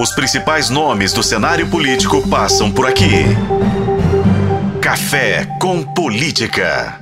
Os principais nomes do cenário político passam por aqui. Café com Política.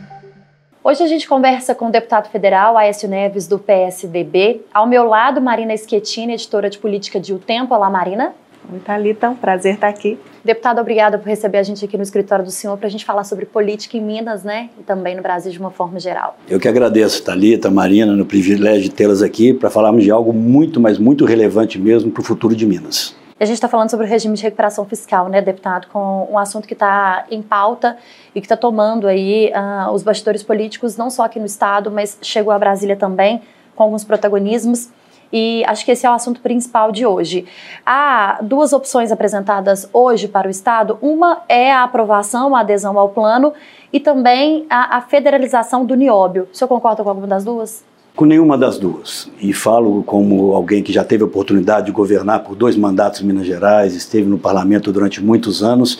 Hoje a gente conversa com o deputado federal Aécio Neves, do PSDB. Ao meu lado, Marina Schettini, editora de política de O Tempo. Olá, Marina. Oi, Thalita, um prazer estar aqui. Deputado, obrigada por receber a gente aqui no escritório do senhor para a gente falar sobre política em Minas, né? E também no Brasil de uma forma geral. Eu que agradeço, Thalita, Marina, no privilégio de tê-las aqui para falarmos de algo muito, mas muito relevante mesmo para o futuro de Minas. A gente está falando sobre o regime de recuperação fiscal, né, deputado, com um assunto que está em pauta e que está tomando aí uh, os bastidores políticos, não só aqui no Estado, mas chegou a Brasília também, com alguns protagonismos e acho que esse é o assunto principal de hoje. Há duas opções apresentadas hoje para o Estado: uma é a aprovação, a adesão ao plano, e também a, a federalização do nióbio. O senhor concorda com alguma das duas? Com nenhuma das duas. E falo como alguém que já teve a oportunidade de governar por dois mandatos em Minas Gerais, esteve no parlamento durante muitos anos,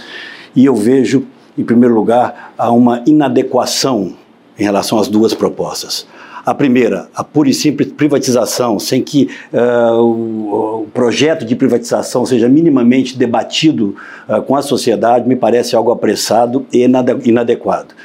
e eu vejo, em primeiro lugar, há uma inadequação em relação às duas propostas. A primeira, a pura e simples privatização, sem que uh, o, o, projeto de privatização seja minimamente debatido uh, com a sociedade, me parece algo apressado e inadequado.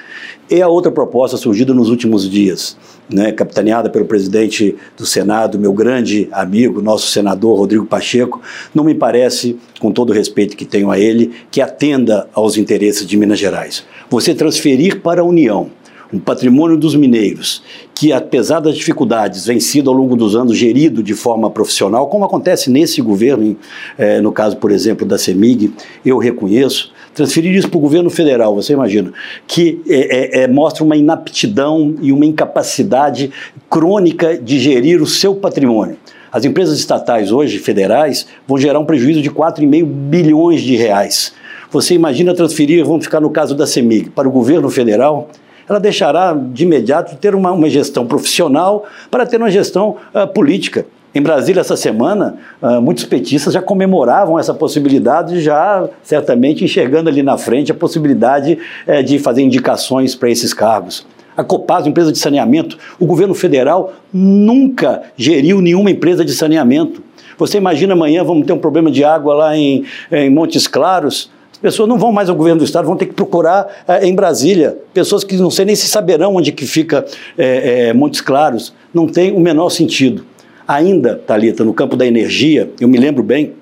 E a outra proposta surgida nos últimos dias, né, capitaneada pelo presidente do Senado, meu grande amigo, nosso senador Rodrigo Pacheco, não me parece, com todo o respeito que tenho a ele, que atenda aos interesses de Minas Gerais. Você transferir para a União um patrimônio dos mineiros, que apesar das dificuldades vem sido ao longo dos anos gerido de forma profissional, como acontece nesse governo, é, no caso, por exemplo, da CEMIG, eu reconheço, transferir isso para o governo federal, você imagina, que é, é, mostra uma inaptidão e uma incapacidade crônica de gerir o seu patrimônio. As empresas estatais hoje, federais, vão gerar um prejuízo de 4,5 bilhões de reais. Você imagina transferir, vamos ficar no caso da CEMIG, para o governo federal, ela deixará de imediato ter uma, uma gestão profissional para ter uma gestão uh, política. Em Brasília, essa semana, uh, muitos petistas já comemoravam essa possibilidade, já certamente enxergando ali na frente a possibilidade uh, de fazer indicações para esses cargos. A Copasa, empresa de saneamento, o governo federal nunca geriu nenhuma empresa de saneamento. Você imagina amanhã vamos ter um problema de água lá em, em Montes Claros, pessoas não vão mais ao governo do estado, vão ter que procurar é, em Brasília. Pessoas que não sei nem se saberão onde que fica é, é, Montes Claros. Não tem o menor sentido. Ainda, Talita, no campo da energia, eu me lembro bem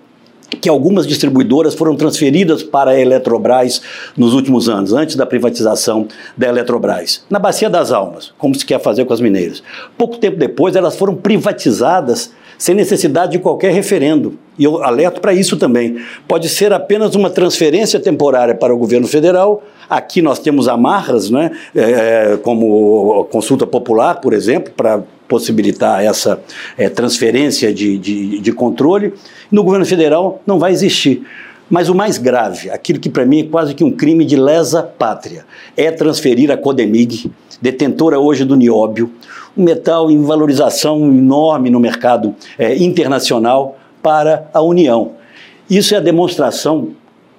que algumas distribuidoras foram transferidas para a Eletrobras nos últimos anos, antes da privatização da Eletrobras, na Bacia das Almas, como se quer fazer com as mineiras. Pouco tempo depois, elas foram privatizadas sem necessidade de qualquer referendo. E eu alerto para isso também. Pode ser apenas uma transferência temporária para o governo federal. Aqui nós temos amarras, né, é, como consulta popular, por exemplo, para possibilitar essa é, transferência de, de, de controle. No governo federal não vai existir. Mas o mais grave, aquilo que para mim é quase que um crime de lesa pátria, é transferir a Codemig, detentora hoje do nióbio, metal em valorização enorme no mercado é, internacional para a União. Isso é a demonstração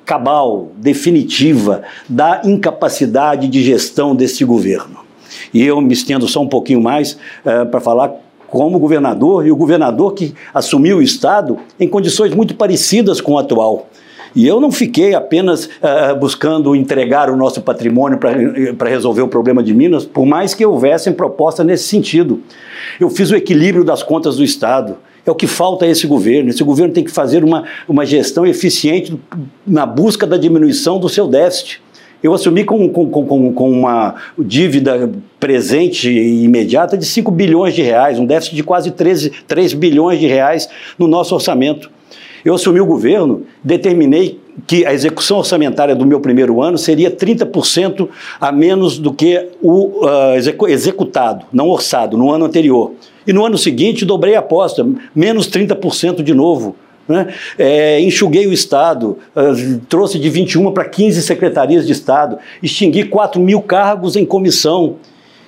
cabal, definitiva, da incapacidade de gestão desse governo. E eu me estendo só um pouquinho mais é, para falar como governador, e o governador que assumiu o Estado em condições muito parecidas com o atual. E eu não fiquei apenas uh, buscando entregar o nosso patrimônio para resolver o problema de Minas, por mais que houvessem propostas nesse sentido. Eu fiz o equilíbrio das contas do Estado. É o que falta a esse governo. Esse governo tem que fazer uma, uma gestão eficiente na busca da diminuição do seu déficit. Eu assumi com, com, com, com, uma dívida presente e imediata de 5 bilhões de reais, um déficit de quase 13, 3 bilhões de reais no nosso orçamento. Eu assumi o governo, determinei que a execução orçamentária do meu primeiro ano seria 30% a menos do que o uh, executado, não orçado, no ano anterior. E no ano seguinte dobrei a aposta, menos 30% de novo. Né? É, enxuguei o Estado, uh, trouxe de 21 para 15 secretarias de Estado, extingui 4 mil cargos em comissão.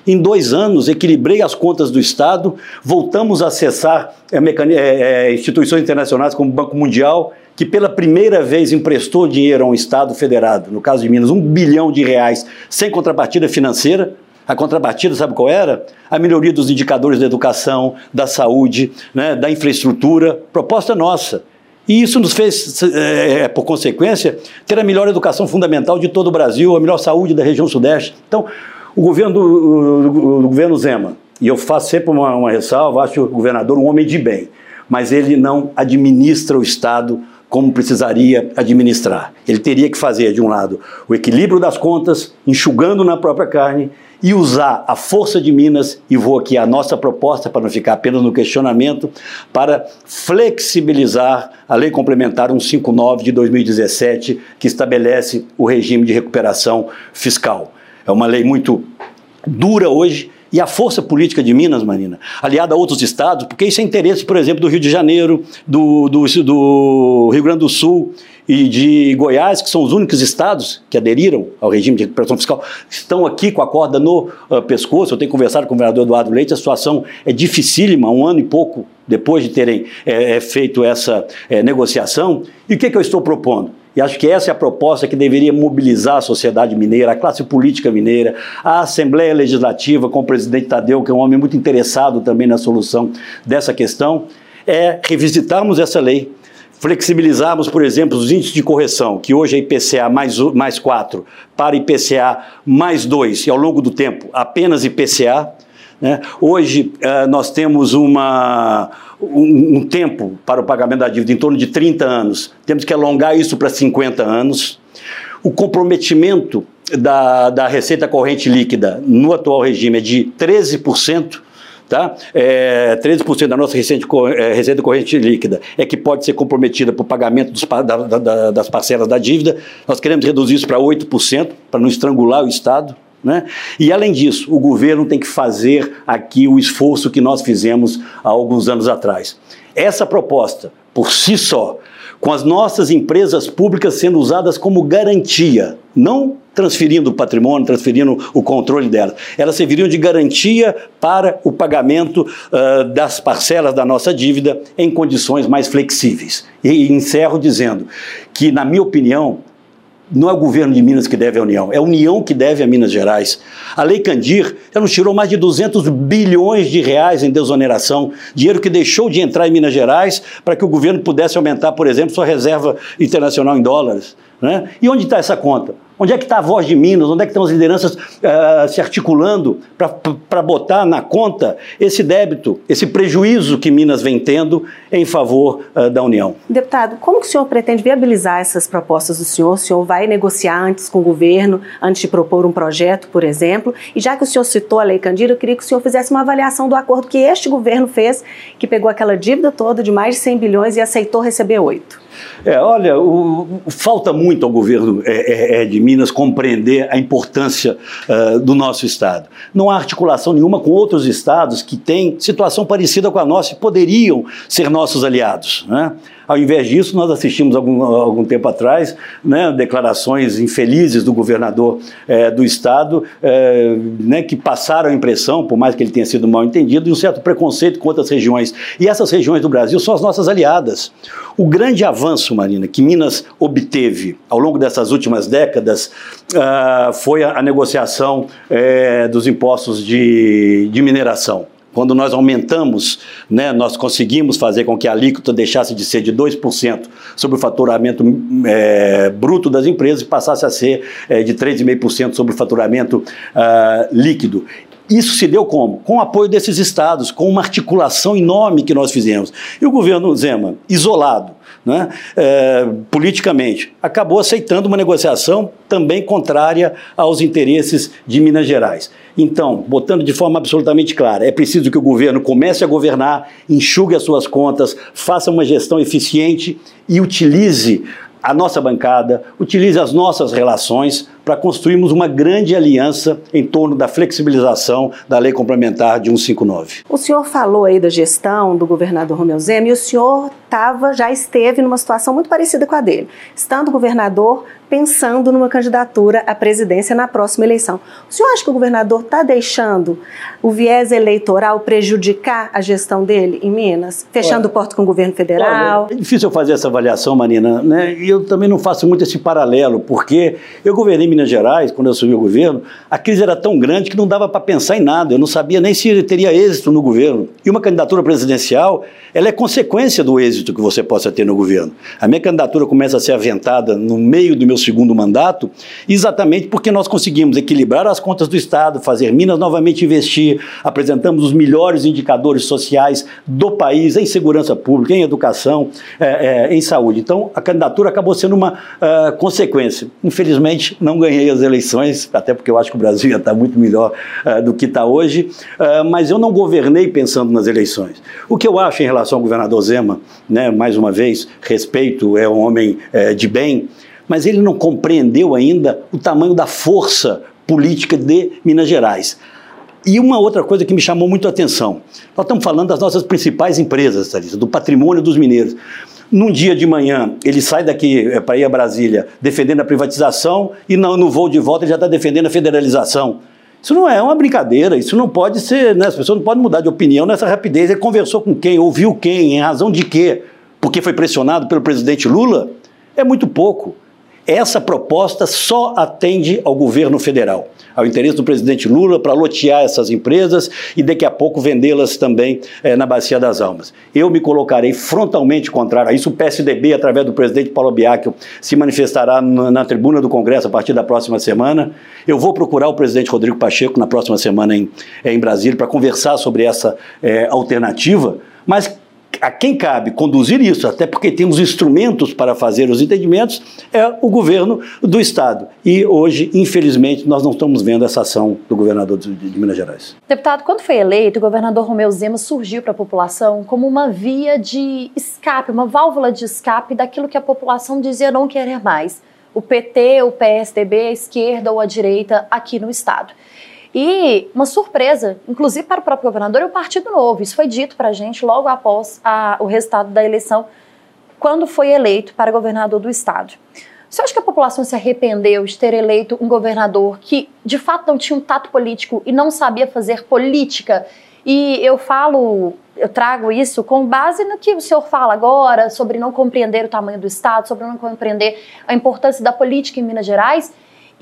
Em dois anos, equilibrei as contas do Estado, voltamos a acessar é, é, instituições internacionais como o Banco Mundial, que pela primeira vez emprestou dinheiro a um Estado federado, no caso de Minas, um bilhão de reais, sem contrapartida financeira. A contrapartida, sabe qual era? A melhoria dos indicadores da educação, da saúde, né, da infraestrutura, proposta nossa. E isso nos fez, é, por consequência, ter a melhor educação fundamental de todo o Brasil, a melhor saúde da região Sudeste. Então, o governo, do, do governo Zema, e eu faço sempre uma, uma ressalva, acho o governador um homem de bem, mas ele não administra o Estado como precisaria administrar. Ele teria que fazer, de um lado, o equilíbrio das contas, enxugando na própria carne, e usar a força de Minas, e vou aqui a nossa proposta para não ficar apenas no questionamento, para flexibilizar a Lei Complementar 159 de 2017, que estabelece o regime de recuperação fiscal. É uma lei muito dura hoje, e a força política de Minas, Marina, aliada a outros estados, porque isso é interesse, por exemplo, do Rio de Janeiro, do, do, do Rio Grande do Sul e de Goiás, que são os únicos estados que aderiram ao regime de recuperação fiscal, estão aqui com a corda no uh, pescoço. Eu tenho conversado com o governador Eduardo Leite, a situação é dificílima, um ano e pouco depois de terem é, feito essa é, negociação. E o que, que eu estou propondo? E acho que essa é a proposta que deveria mobilizar a sociedade mineira, a classe política mineira, a Assembleia Legislativa, com o presidente Tadeu, que é um homem muito interessado também na solução dessa questão, é revisitarmos essa lei, flexibilizarmos, por exemplo, os índices de correção, que hoje é IPCA mais, mais 4 para IPCA mais 2, e ao longo do tempo apenas IPCA. Né? Hoje uh, nós temos uma um, um tempo para o pagamento da dívida em torno de 30 anos, temos que alongar isso para 50 anos. O comprometimento da, da receita corrente líquida no atual regime é de 13%. Tá? É, 13% da nossa receita, é, receita corrente líquida é que pode ser comprometida para o pagamento dos, da, da, das parcelas da dívida. Nós queremos reduzir isso para 8%, para não estrangular o Estado. Né? E além disso, o governo tem que fazer aqui o esforço que nós fizemos há alguns anos atrás. Essa proposta, por si só, com as nossas empresas públicas sendo usadas como garantia, não transferindo o patrimônio, transferindo o controle delas, elas serviriam de garantia para o pagamento uh, das parcelas da nossa dívida em condições mais flexíveis. E encerro dizendo que, na minha opinião, não é o governo de Minas que deve à União, é a União que deve a Minas Gerais. A Lei Candir já nos tirou mais de 200 bilhões de reais em desoneração, dinheiro que deixou de entrar em Minas Gerais para que o governo pudesse aumentar, por exemplo, sua reserva internacional em dólares. Né? E onde está essa conta? Onde é que está a voz de Minas? Onde é que estão as lideranças uh, se articulando para botar na conta esse débito, esse prejuízo que Minas vem tendo em favor uh, da União? Deputado, como que o senhor pretende viabilizar essas propostas do senhor? O senhor vai negociar antes com o governo, antes de propor um projeto, por exemplo? E já que o senhor citou a Lei Candira, eu queria que o senhor fizesse uma avaliação do acordo que este governo fez, que pegou aquela dívida toda de mais de 100 bilhões e aceitou receber oito. É, olha, o, falta muito ao governo é, é, é de Minas compreender a importância uh, do nosso Estado. Não há articulação nenhuma com outros estados que têm situação parecida com a nossa e poderiam ser nossos aliados. Né? Ao invés disso, nós assistimos algum, algum tempo atrás né, declarações infelizes do governador é, do estado, é, né, que passaram a impressão, por mais que ele tenha sido mal entendido, de um certo preconceito com outras regiões. E essas regiões do Brasil são as nossas aliadas. O grande avanço, Marina, que Minas obteve ao longo dessas últimas décadas uh, foi a, a negociação é, dos impostos de, de mineração. Quando nós aumentamos, né, nós conseguimos fazer com que a alíquota deixasse de ser de 2% sobre o faturamento é, bruto das empresas e passasse a ser é, de 3,5% sobre o faturamento uh, líquido. Isso se deu como? Com o apoio desses estados, com uma articulação enorme que nós fizemos. E o governo Zema, isolado, né, é, politicamente, acabou aceitando uma negociação também contrária aos interesses de Minas Gerais. Então, botando de forma absolutamente clara, é preciso que o governo comece a governar, enxugue as suas contas, faça uma gestão eficiente e utilize a nossa bancada, utilize as nossas relações para construirmos uma grande aliança em torno da flexibilização da lei complementar de 159. O senhor falou aí da gestão do governador Romeu Zema e o senhor tava, já esteve numa situação muito parecida com a dele. Estando governador, pensando numa candidatura à presidência na próxima eleição. O senhor acha que o governador está deixando o viés eleitoral prejudicar a gestão dele em Minas, fechando olha, porta com o governo federal? Olha, é difícil eu fazer essa avaliação, Marina, né? E eu também não faço muito esse paralelo, porque eu governei Minas Gerais, quando eu assumi o governo, a crise era tão grande que não dava para pensar em nada. Eu não sabia nem se teria êxito no governo. E uma candidatura presidencial, ela é consequência do êxito que você possa ter no governo. A minha candidatura começa a ser aventada no meio do meu segundo mandato, exatamente porque nós conseguimos equilibrar as contas do Estado, fazer Minas novamente investir, apresentamos os melhores indicadores sociais do país em segurança pública, em educação, é, é, em saúde. Então, a candidatura acabou sendo uma uh, consequência. Infelizmente, não ganhei as eleições, até porque eu acho que o Brasil ia estar muito melhor uh, do que está hoje, uh, mas eu não governei pensando nas eleições. O que eu acho em relação ao governador Zema, né, mais uma vez, respeito, é um homem uh, de bem, mas ele não compreendeu ainda o tamanho da força política de Minas Gerais. E uma outra coisa que me chamou muito a atenção: nós estamos falando das nossas principais empresas, Thalissa, do patrimônio dos mineiros. Num dia de manhã, ele sai daqui é, para ir a Brasília defendendo a privatização e no, no voo de volta ele já está defendendo a federalização. Isso não é uma brincadeira, isso não pode ser, né? as pessoas não podem mudar de opinião nessa rapidez. Ele conversou com quem, ouviu quem, em razão de quê? Porque foi pressionado pelo presidente Lula? É muito pouco. Essa proposta só atende ao governo federal, ao interesse do presidente Lula para lotear essas empresas e daqui a pouco vendê-las também é, na Bacia das Almas. Eu me colocarei frontalmente contrário a isso. O PSDB, através do presidente Paulo Biacchio, se manifestará na, na tribuna do Congresso a partir da próxima semana. Eu vou procurar o presidente Rodrigo Pacheco na próxima semana em, em Brasília para conversar sobre essa é, alternativa, mas a quem cabe conduzir isso, até porque temos instrumentos para fazer os entendimentos, é o governo do Estado. E hoje, infelizmente, nós não estamos vendo essa ação do governador de, de Minas Gerais. Deputado, quando foi eleito, o governador Romeu Zema surgiu para a população como uma via de escape, uma válvula de escape daquilo que a população dizia não querer mais. O PT, o PSDB, a esquerda ou a direita aqui no Estado. E uma surpresa, inclusive para o próprio governador, é o Partido Novo. Isso foi dito para a gente logo após a, o resultado da eleição, quando foi eleito para governador do estado. Você acha que a população se arrependeu de ter eleito um governador que de fato não tinha um tato político e não sabia fazer política? E eu falo, eu trago isso com base no que o senhor fala agora sobre não compreender o tamanho do Estado, sobre não compreender a importância da política em Minas Gerais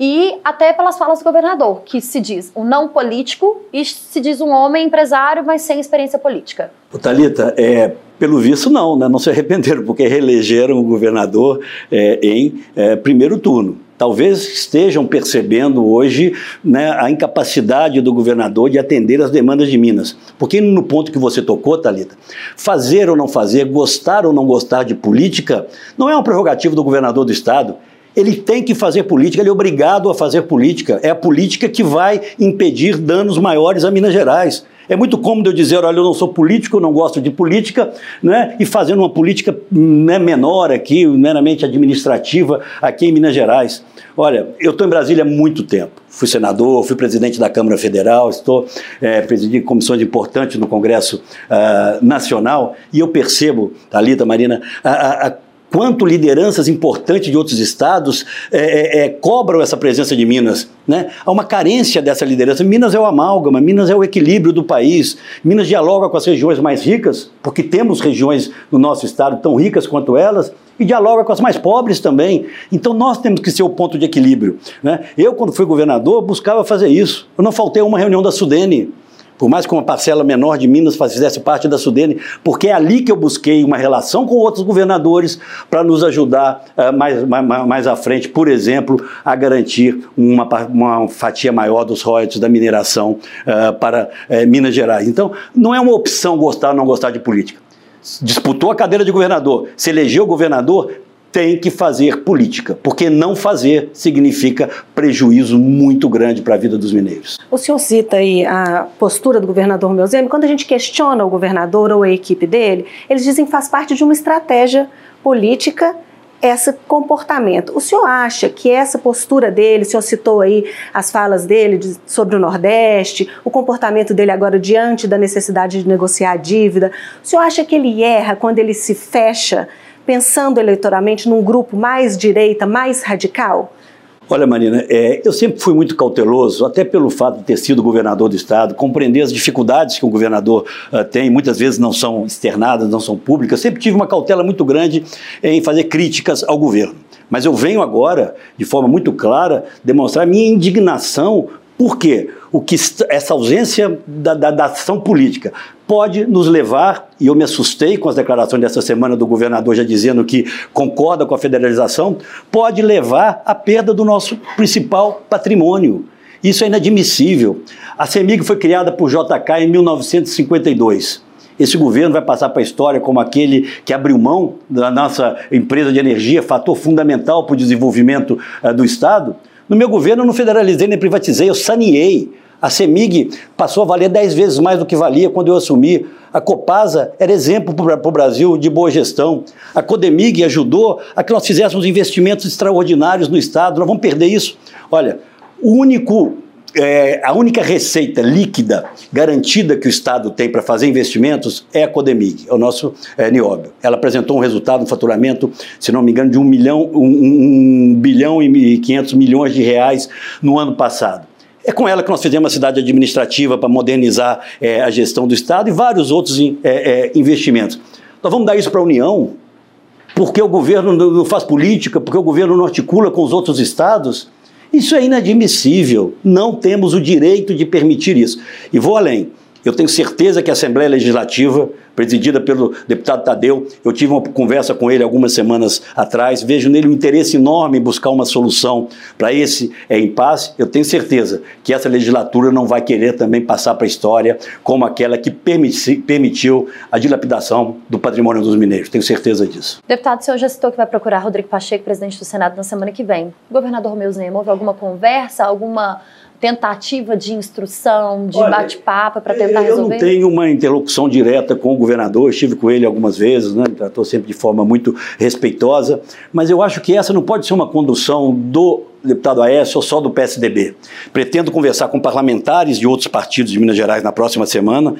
e até pelas falas do governador, que se diz um não político e se diz um homem empresário, mas sem experiência política. O Thalita, é, pelo visto não, né? não se arrependeram, porque reelegeram o governador é, em é, primeiro turno. Talvez estejam percebendo hoje né, a incapacidade do governador de atender as demandas de Minas. Porque no ponto que você tocou, Thalita, fazer ou não fazer, gostar ou não gostar de política, não é uma prerrogativa do governador do Estado ele tem que fazer política, ele é obrigado a fazer política. É a política que vai impedir danos maiores a Minas Gerais. É muito cômodo eu dizer, olha, eu não sou político, não gosto de política, né, e fazendo uma política né, menor aqui, meramente administrativa, aqui em Minas Gerais. Olha, eu estou em Brasília há muito tempo. Fui senador, fui presidente da Câmara Federal, estou é, presidindo comissões importantes no Congresso uh, Nacional, e eu percebo, Thalita, Marina, a, a quanto lideranças importantes de outros estados é, é, é, cobram essa presença de Minas. Né? Há uma carência dessa liderança. Minas é o amálgama, Minas é o equilíbrio do país. Minas dialoga com as regiões mais ricas, porque temos regiões no nosso estado tão ricas quanto elas, e dialoga com as mais pobres também. Então nós temos que ser o ponto de equilíbrio. Né? Eu, quando fui governador, buscava fazer isso. Eu não faltei a uma reunião da Sudene por mais que uma parcela menor de Minas fizesse parte da Sudene, porque é ali que eu busquei uma relação com outros governadores para nos ajudar uh, mais, mais, mais à frente, por exemplo, a garantir uma, uma fatia maior dos royalties da mineração uh, para uh, Minas Gerais. Então, não é uma opção gostar ou não gostar de política disputou a cadeira de governador, se elegeu governador, tem que fazer política, porque não fazer significa prejuízo muito grande para a vida dos mineiros. O senhor cita aí a postura do governador Meuzemi. Quando a gente questiona o governador ou a equipe dele, eles dizem que faz parte de uma estratégia política esse comportamento. O senhor acha que essa postura dele, o senhor citou aí as falas dele de, sobre o Nordeste, o comportamento dele agora diante da necessidade de negociar a dívida, o senhor acha que ele erra quando ele se fecha pensando eleitoralmente num grupo mais direita, mais radical? Olha, Marina, é, eu sempre fui muito cauteloso, até pelo fato de ter sido governador do Estado, compreender as dificuldades que o governador uh, tem, muitas vezes não são externadas, não são públicas. Sempre tive uma cautela muito grande em fazer críticas ao governo. Mas eu venho agora, de forma muito clara, demonstrar minha indignação por quê? O que essa ausência da, da, da, ação política pode nos levar, e eu me assustei com as declarações dessa semana do governador já dizendo que concorda com a federalização, pode levar à perda do nosso principal patrimônio. Isso é inadmissível. A CEMIG foi criada por JK em 1952. Esse governo vai passar para a história como aquele que abriu mão da nossa empresa de energia, fator fundamental para o desenvolvimento uh, do Estado. No meu governo eu não federalizei nem privatizei, eu saneei. A CEMIG passou a valer 10 vezes mais do que valia quando eu assumi. A Copasa era exemplo para o Brasil de boa gestão. A Codemig ajudou a que nós fizéssemos investimentos extraordinários no Estado. Nós vamos perder isso. Olha, o único é, a única receita líquida garantida que o Estado tem para fazer investimentos é a Codemig, é o nosso é, Nióbio. Ela apresentou um resultado, um faturamento, se não me engano, de um, milhão, um, um bilhão e 500 milhões de reais no ano passado. É com ela que nós fizemos a cidade administrativa para modernizar é, a gestão do Estado e vários outros é, é, investimentos. Nós vamos dar isso para a União, porque o governo não faz política, porque o governo não articula com os outros estados. Isso é inadmissível. Não temos o direito de permitir isso. E vou além. Eu tenho certeza que a Assembleia Legislativa presidida pelo deputado Tadeu. Eu tive uma conversa com ele algumas semanas atrás. Vejo nele um interesse enorme em buscar uma solução para esse é, impasse. Eu tenho certeza que essa legislatura não vai querer também passar para a história como aquela que permiti, permitiu a dilapidação do patrimônio dos mineiros. Tenho certeza disso. Deputado, o senhor já citou que vai procurar Rodrigo Pacheco, presidente do Senado, na semana que vem. Governador Romeu Zema, houve alguma conversa, alguma tentativa de instrução, de bate-papo para tentar resolver? Eu não tenho uma interlocução direta com o governador, estive com ele algumas vezes, né, tratou sempre de forma muito respeitosa, mas eu acho que essa não pode ser uma condução do deputado Aécio ou só do PSDB. Pretendo conversar com parlamentares de outros partidos de Minas Gerais na próxima semana,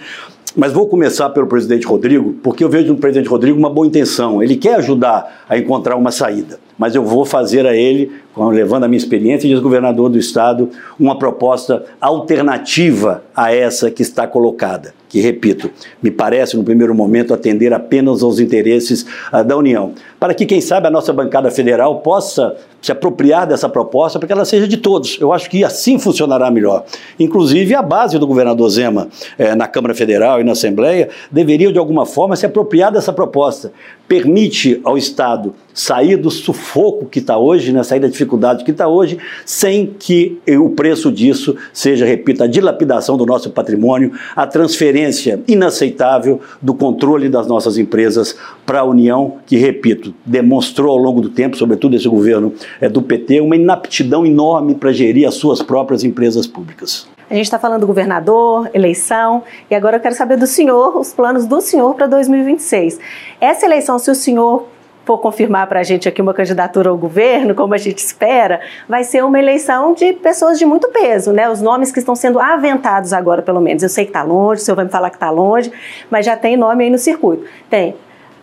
mas vou começar pelo presidente Rodrigo, porque eu vejo no presidente Rodrigo uma boa intenção. Ele quer ajudar a encontrar uma saída, mas eu vou fazer a ele levando a minha experiência de governador do estado, uma proposta alternativa a essa que está colocada, que, repito, me parece, no primeiro momento, atender apenas aos interesses uh, da União, para que, quem sabe, a nossa bancada federal possa se apropriar dessa proposta para que ela seja de todos. Eu acho que assim funcionará melhor. Inclusive, a base do governador Zema eh, na Câmara Federal e na Assembleia deveria, de alguma forma, se apropriar dessa proposta. Permite ao Estado sair do sufoco que está hoje, né, sair da dificuldade que está hoje, sem que o preço disso seja, repito, a dilapidação do nosso patrimônio, a transferência inaceitável do controle das nossas empresas para a União, que, repito, demonstrou ao longo do tempo, sobretudo esse governo é, do PT, uma inaptidão enorme para gerir as suas próprias empresas públicas. A gente está falando do governador, eleição, e agora eu quero saber do senhor, os planos do senhor para 2026. Essa eleição, se o senhor for confirmar para a gente aqui uma candidatura ao governo, como a gente espera, vai ser uma eleição de pessoas de muito peso, né? Os nomes que estão sendo aventados agora, pelo menos. Eu sei que está longe, o senhor vai me falar que está longe, mas já tem nome aí no circuito. Tem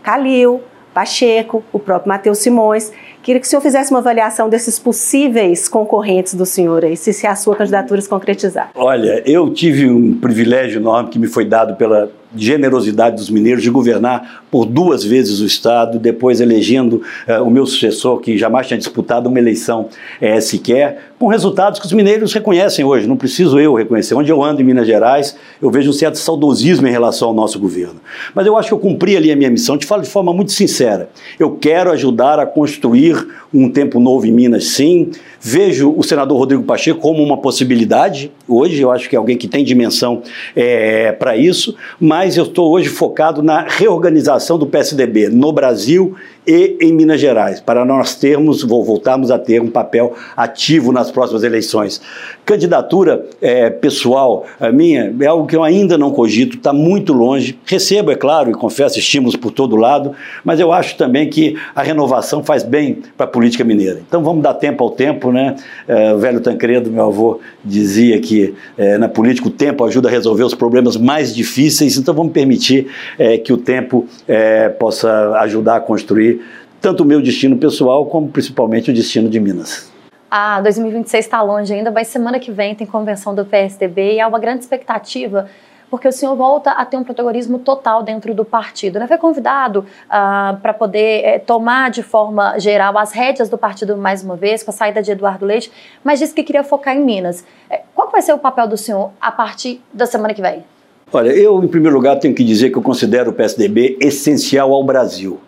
Calil, Pacheco, o próprio Matheus Simões. Queria que o senhor fizesse uma avaliação desses possíveis concorrentes do senhor aí, se, se a sua candidatura se concretizar. Olha, eu tive um privilégio enorme que me foi dado pela generosidade dos mineiros de governar por duas vezes o Estado, depois elegendo uh, o meu sucessor, que jamais tinha disputado uma eleição uh, sequer, com resultados que os mineiros reconhecem hoje, não preciso eu reconhecer. Onde eu ando em Minas Gerais, eu vejo um certo saudosismo em relação ao nosso governo. Mas eu acho que eu cumpri ali a minha missão, te falo de forma muito sincera. Eu quero ajudar a construir um tempo novo em Minas, sim. Vejo o senador Rodrigo Pacheco como uma possibilidade. Hoje, eu acho que é alguém que tem dimensão é, para isso, mas eu estou hoje focado na reorganização do PSDB no Brasil e em Minas Gerais, para nós termos, voltarmos a ter um papel ativo nas próximas eleições. Candidatura é, pessoal minha é algo que eu ainda não cogito, está muito longe. Recebo, é claro, e confesso, estímulos por todo lado, mas eu acho também que a renovação faz bem para a política mineira. Então vamos dar tempo ao tempo, né? É, o velho Tancredo, meu avô, dizia que é, na política o tempo ajuda a resolver os problemas mais difíceis, então vamos permitir é, que o tempo é, possa ajudar a construir tanto o meu destino pessoal como principalmente o destino de Minas. Ah, 2026 está longe ainda, mas semana que vem tem convenção do PSDB e há uma grande expectativa porque o senhor volta a ter um protagonismo total dentro do partido. Né? Foi convidado uh, para poder eh, tomar de forma geral as rédeas do partido mais uma vez, com a saída de Eduardo Leite, mas disse que queria focar em Minas. Eh, qual vai ser o papel do senhor a partir da semana que vem? Olha, eu, em primeiro lugar, tenho que dizer que eu considero o PSDB essencial ao Brasil.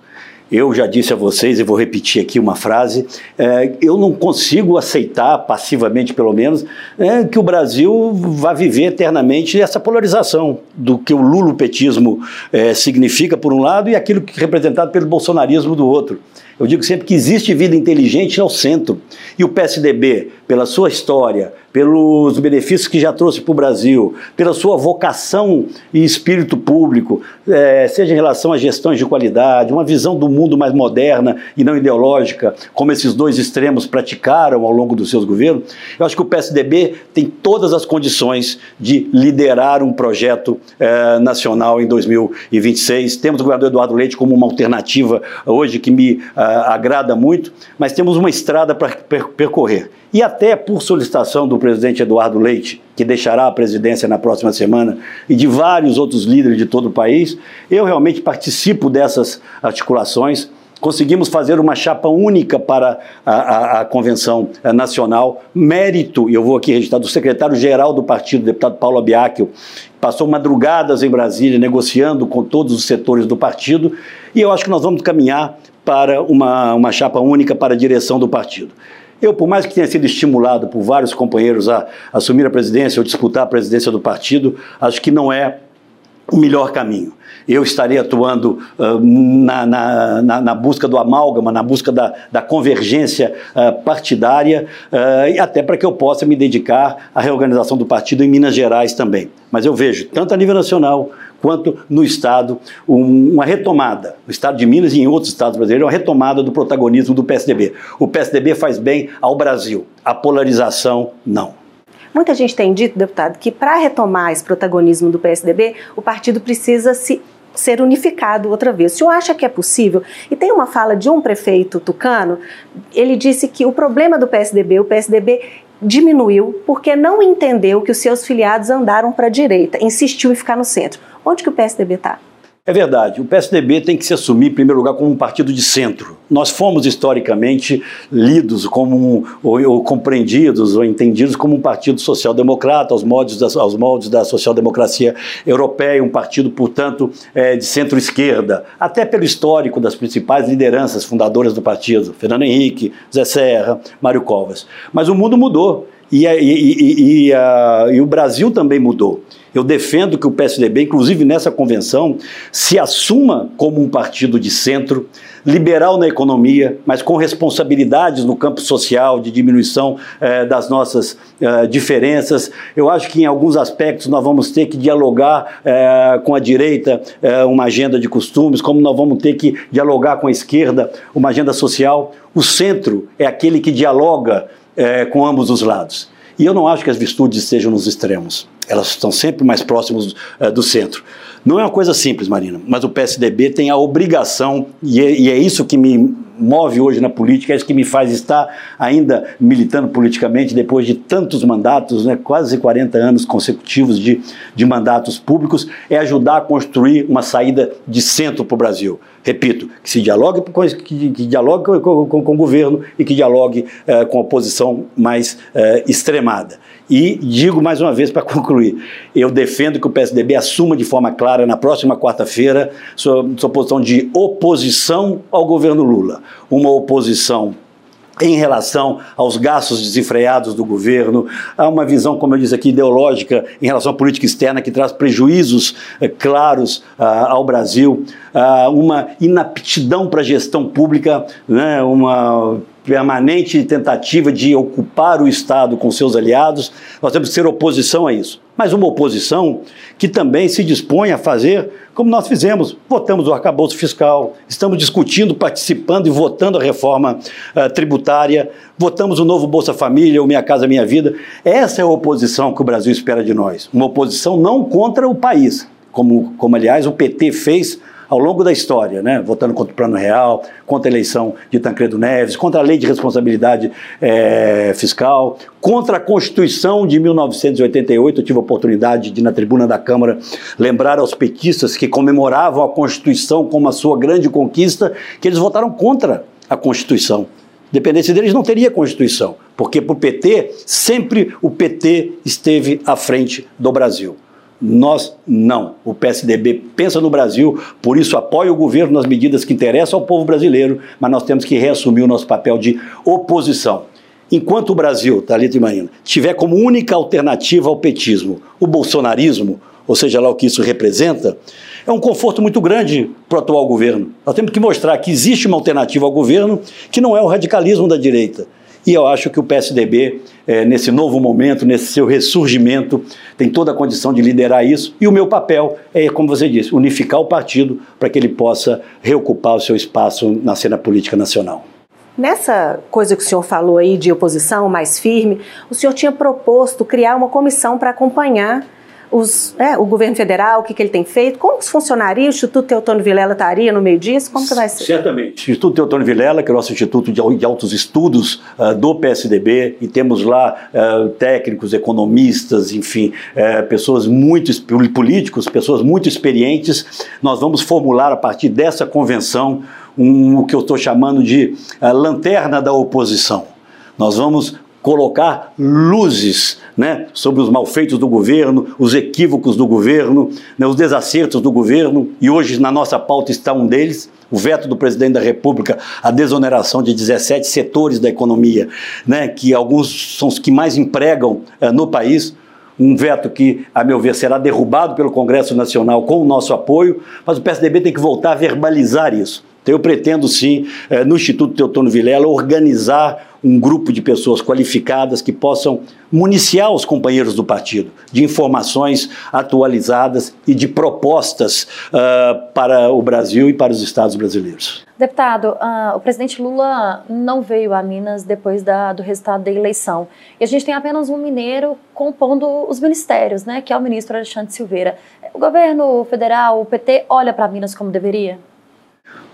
Eu já disse a vocês, e vou repetir aqui uma frase: é, eu não consigo aceitar, passivamente pelo menos, é, que o Brasil vá viver eternamente essa polarização do que o lulopetismo é, significa, por um lado, e aquilo que é representado pelo bolsonarismo do outro. Eu digo sempre que existe vida inteligente ao centro. E o PSDB, pela sua história, pelos benefícios que já trouxe para o Brasil, pela sua vocação e espírito público, é, seja em relação a gestões de qualidade, uma visão do mundo mais moderna e não ideológica, como esses dois extremos praticaram ao longo dos seus governos, eu acho que o PSDB tem todas as condições de liderar um projeto é, nacional em 2026. Temos o governador Eduardo Leite como uma alternativa hoje que me é, agrada muito, mas temos uma estrada para percorrer. E até por solicitação do presidente Eduardo Leite, que deixará a presidência na próxima semana, e de vários outros líderes de todo o país, eu realmente participo dessas articulações. Conseguimos fazer uma chapa única para a, a, a Convenção eh, Nacional, mérito, e eu vou aqui registrar, do secretário-geral do partido, deputado Paulo Abiacchio, passou madrugadas em Brasília negociando com todos os setores do partido, e eu acho que nós vamos caminhar para uma, uma chapa única para a direção do partido. Eu, por mais que tenha sido estimulado por vários companheiros a assumir a presidência ou disputar a presidência do partido, acho que não é o melhor caminho. Eu estarei atuando uh, na, na, na, na, busca do amálgama, na busca da, da convergência uh, partidária, uh, e até para que eu possa me dedicar à reorganização do partido em Minas Gerais também. Mas eu vejo, tanto a nível nacional quanto no Estado, um, uma retomada, no Estado de Minas e em outros estados brasileiros, uma retomada do protagonismo do PSDB. O PSDB faz bem ao Brasil, a polarização não. Muita gente tem dito, deputado, que para retomar esse protagonismo do PSDB, o partido precisa se ser unificado outra vez. O senhor acha que é possível? E tem uma fala de um prefeito tucano, ele disse que o problema do PSDB, o PSDB diminuiu porque não entendeu que os seus filiados andaram para a direita, insistiu em ficar no centro. Onde que o PSDB está? É verdade, o PSDB tem que se assumir, em primeiro lugar, como um partido de centro. Nós fomos historicamente lidos como, ou, ou compreendidos ou entendidos como um partido social-democrata, aos moldes, da, aos moldes da social-democracia europeia, um partido, portanto, é, de centro-esquerda, até pelo histórico das principais lideranças fundadoras do partido, Fernando Henrique, Zé Serra, Mário Covas. Mas o mundo mudou e, e, e, a, e o Brasil também mudou. Eu defendo que o PSDB, inclusive nessa convenção, se assuma como um partido de centro, liberal na economia, mas com responsabilidades no campo social, de diminuição eh, das nossas eh, diferenças. Eu acho que em alguns aspectos nós vamos ter que dialogar eh, com a direita uma agenda de costumes, como nós vamos ter que dialogar com a esquerda uma agenda social. O centro é aquele que dialoga com ambos os lados. E eu não acho que as virtudes estejam nos extremos elas estão sempre mais próximas uh, do centro. Não é uma coisa simples, Marina, mas o PSDB tem a obrigação, e é, e é, isso que me move hoje na política, é isso que me faz estar ainda militando politicamente depois de tantos mandatos, né, quase 40 anos consecutivos de, de mandatos públicos, é ajudar a construir uma saída de centro para o Brasil. Repito, que se dialogue, que, que dialogue com, com, com, o governo e que dialogue uh, com a oposição mais uh, extremada. E digo mais uma vez para concluir: eu defendo que o PSDB assuma de forma clara na próxima quarta-feira sua, sua posição de oposição ao governo Lula. Uma oposição em relação aos gastos desenfreados do governo, há uma visão, como eu disse aqui, ideológica em relação à política externa que traz prejuízos eh, claros ah, ao Brasil, ah, uma inaptidão para a gestão pública, né, uma permanente tentativa de ocupar o Estado com seus aliados, nós temos que ser oposição a isso. Mas uma oposição que também se dispõe a fazer como nós fizemos. Votamos o arcabouço fiscal, estamos discutindo, participando e votando a reforma uh, tributária, votamos o novo Bolsa Família, o Minha Casa Minha Vida. Essa é a oposição que o Brasil espera de nós. Uma oposição não contra o país, como, como aliás o PT fez ao longo da história, né? votando contra o Plano Real, contra a eleição de Tancredo Neves, contra a lei de responsabilidade é, fiscal, contra a Constituição de 1988. Eu tive a oportunidade de, na tribuna da Câmara, lembrar aos petistas que comemoravam a Constituição como a sua grande conquista, que eles votaram contra a Constituição. Dependência deles não teria Constituição, porque para o PT, sempre o PT esteve à frente do Brasil. Nós não. O PSDB pensa no Brasil, por isso apoia o governo nas medidas que interessam ao povo brasileiro, mas nós temos que reassumir o nosso papel de oposição. Enquanto o Brasil, Thalita e Marina, tiver como única alternativa ao petismo o bolsonarismo, ou seja lá o que isso representa, é um conforto muito grande para o atual governo. Nós temos que mostrar que existe uma alternativa ao governo que não é o radicalismo da direita. E eu acho que o PSDB, é, nesse novo momento, nesse seu ressurgimento, tem toda a condição de liderar isso. E o meu papel é, como você disse, unificar o partido para que ele possa reocupar o seu espaço na cena política nacional. Nessa coisa que o senhor falou aí de oposição mais firme, o senhor tinha proposto criar uma comissão para acompanhar os, é, o governo federal, o que, que ele tem feito, como que funcionaria? O Instituto Teotônio Vilela estaria no meio disso? Como que vai ser? Certamente. O Instituto Teotônio Vilela, que é o nosso Instituto de, de Altos Estudos uh, do PSDB, e temos lá uh, técnicos, economistas, enfim, uh, pessoas muito, políticos, pessoas muito experientes. Nós vamos formular a partir dessa convenção um, o que eu estou chamando de lanterna da oposição. Nós vamos colocar luzes né, sobre os malfeitos do governo, os equívocos do governo, né, os desacertos do governo, e hoje na nossa pauta está um deles, o veto do presidente da República à desoneração de 17 setores da economia, né, que alguns são os que mais empregam eh, no país. Um veto que, a meu ver, será derrubado pelo Congresso Nacional com o nosso apoio, mas o PSDB tem que voltar a verbalizar isso. Então, eu pretendo sim, eh, no Instituto Teotônio Vilela, organizar um grupo de pessoas qualificadas que possam municiar os companheiros do partido de informações atualizadas e de propostas uh, para o Brasil e para os estados brasileiros. Deputado, uh, o presidente Lula não veio a Minas depois da, do resultado da eleição. E a gente tem apenas um mineiro compondo os ministérios, né, que é o ministro Alexandre Silveira. O governo federal, o PT, olha para Minas como deveria?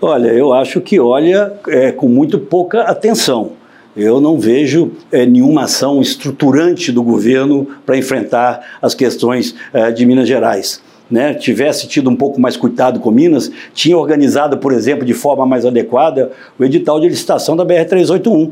Olha, eu acho que olha é, com muito pouca atenção. Eu não vejo é, nenhuma ação estruturante do governo para enfrentar as questões é, de Minas Gerais. Né, tivesse tido um pouco mais cuidado com Minas, tinha organizado, por exemplo, de forma mais adequada o edital de licitação da BR-381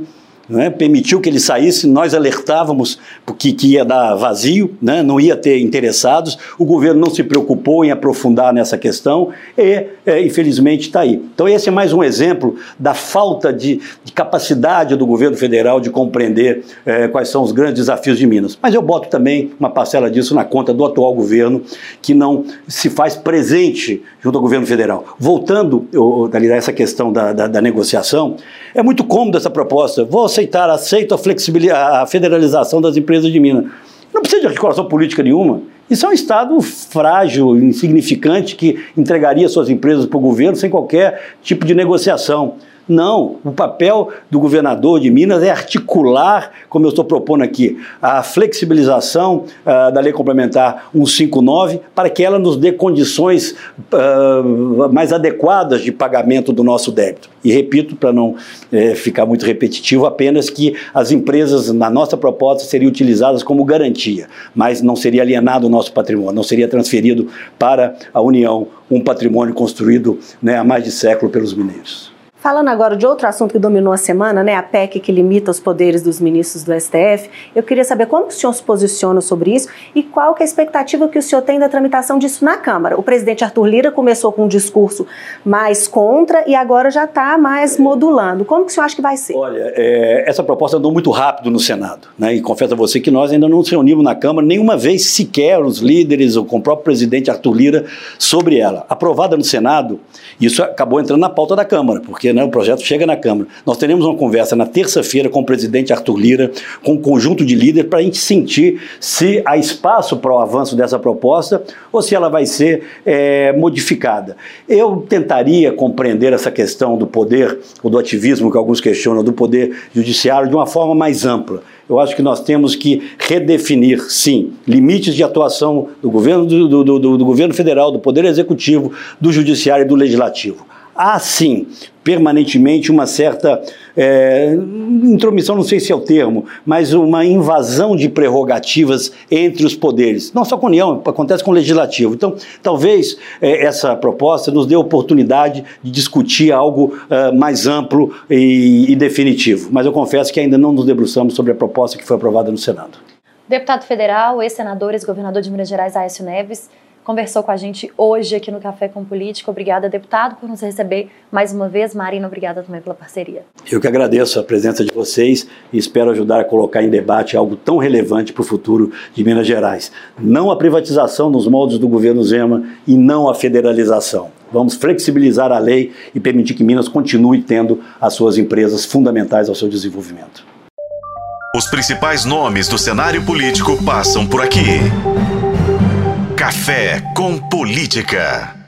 né, permitiu que ele saísse, nós alertávamos que, que ia dar vazio, né, não ia ter interessados, o governo não se preocupou em aprofundar nessa questão e, é, infelizmente, está aí. Então, esse é mais um exemplo da falta de, de capacidade do governo federal de compreender é, quais são os grandes desafios de Minas. Mas eu boto também uma parcela disso na conta do atual governo, que não se faz presente junto ao governo federal. Voltando a essa questão da, da, da negociação, é muito cômodo essa proposta. Aceitar, aceito a, a federalização das empresas de Minas. Não precisa de articulação política nenhuma. Isso é um Estado frágil, insignificante, que entregaria suas empresas para o governo sem qualquer tipo de negociação. Não, o papel do governador de Minas é articular, como eu estou propondo aqui, a flexibilização uh, da lei complementar 159 para que ela nos dê condições uh, mais adequadas de pagamento do nosso débito. E repito, para não eh, ficar muito repetitivo, apenas que as empresas, na nossa proposta, seriam utilizadas como garantia, mas não seria alienado o nosso patrimônio, não seria transferido para a União um patrimônio construído né, há mais de século pelos mineiros. Falando agora de outro assunto que dominou a semana, né, a PEC que limita os poderes dos ministros do STF, eu queria saber como o senhor se posiciona sobre isso e qual que é a expectativa que o senhor tem da tramitação disso na Câmara. O presidente Arthur Lira começou com um discurso mais contra e agora já está mais modulando. Como que o senhor acha que vai ser? Olha, é, essa proposta andou muito rápido no Senado, né, e confesso a você que nós ainda não nos reunimos na Câmara nenhuma vez sequer os líderes ou com o próprio presidente Arthur Lira sobre ela. Aprovada no Senado, isso acabou entrando na pauta da Câmara, porque né? O projeto chega na Câmara. Nós teremos uma conversa na terça-feira com o presidente Arthur Lira, com um conjunto de líderes, para a gente sentir se há espaço para o avanço dessa proposta ou se ela vai ser é, modificada. Eu tentaria compreender essa questão do poder, ou do ativismo que alguns questionam, do poder judiciário de uma forma mais ampla. Eu acho que nós temos que redefinir, sim, limites de atuação do governo, do, do, do, do governo federal, do Poder Executivo, do Judiciário e do Legislativo há sim permanentemente uma certa é, intromissão, não sei se é o termo, mas uma invasão de prerrogativas entre os poderes. Não só com a União, acontece com o Legislativo. Então, talvez é, essa proposta nos dê a oportunidade de discutir algo é, mais amplo e, e definitivo. Mas eu confesso que ainda não nos debruçamos sobre a proposta que foi aprovada no Senado. Deputado federal, ex-senador, ex-governador de Minas Gerais, Aécio Neves, conversou com a gente hoje aqui no Café com Política. Obrigada, deputado, por nos receber mais uma vez. Marina, obrigada também pela parceria. Eu que agradeço a presença de vocês e espero ajudar a colocar em debate algo tão relevante para o futuro de Minas Gerais. Não a privatização nos moldes do governo Zema e não a federalização. Vamos flexibilizar a lei e permitir que Minas continue tendo as suas empresas fundamentais ao seu desenvolvimento. Os principais nomes do cenário político passam por aqui. Café com Política.